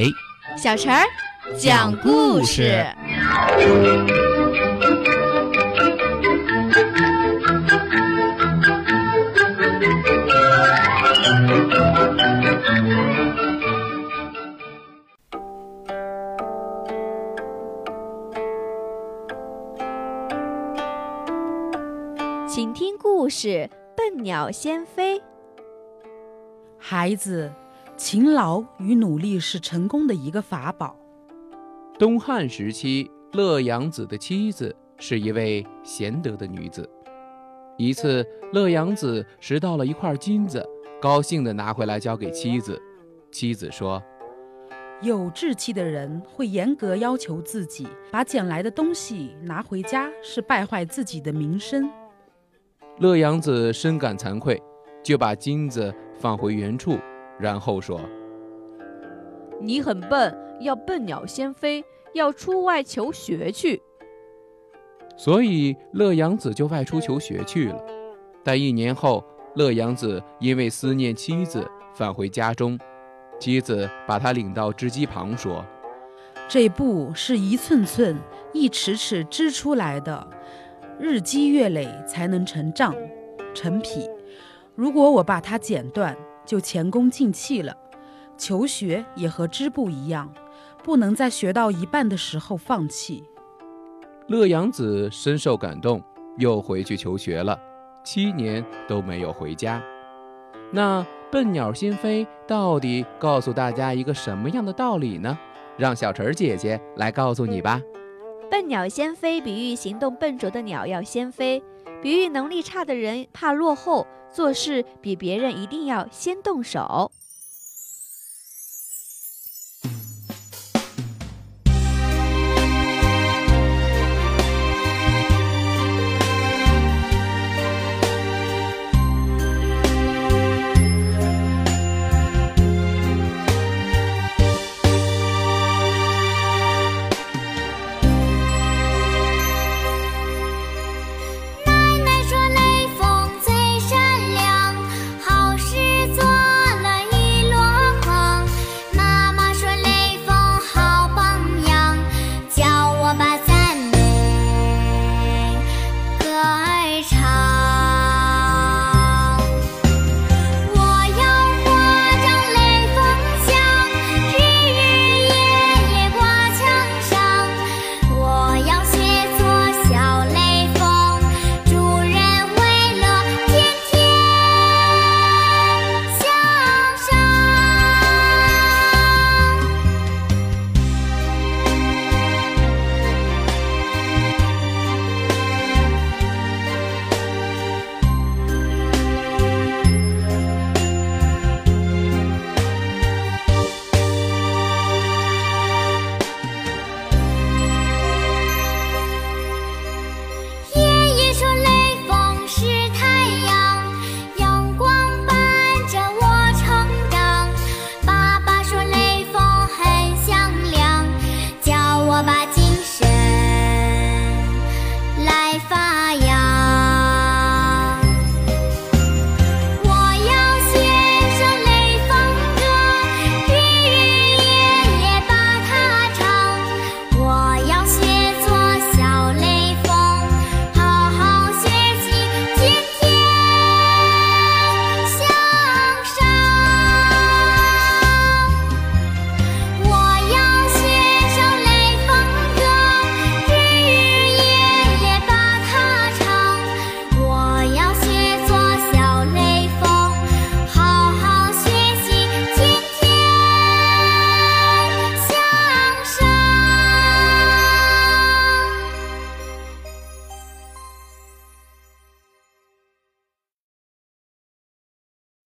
阿伟，小陈儿讲故事。请听故事《笨鸟先飞》。孩子，勤劳与努力是成功的一个法宝。东汉时期，乐阳子的妻子是一位贤德的女子。一次，乐阳子拾到了一块金子，高兴地拿回来交给妻子。妻子说：“有志气的人会严格要求自己，把捡来的东西拿回家是败坏自己的名声。”乐阳子深感惭愧，就把金子放回原处，然后说：“你很笨，要笨鸟先飞，要出外求学去。”所以乐阳子就外出求学去了。但一年后，乐阳子因为思念妻子，返回家中，妻子把他领到织机旁，说：“这布是一寸寸、一尺尺织出来的。”日积月累才能成丈、成匹。如果我把它剪断，就前功尽弃了。求学也和织布一样，不能在学到一半的时候放弃。乐阳子深受感动，又回去求学了，七年都没有回家。那笨鸟先飞到底告诉大家一个什么样的道理呢？让小陈姐姐来告诉你吧。笨鸟先飞，比喻行动笨拙的鸟要先飞，比喻能力差的人怕落后，做事比别人一定要先动手。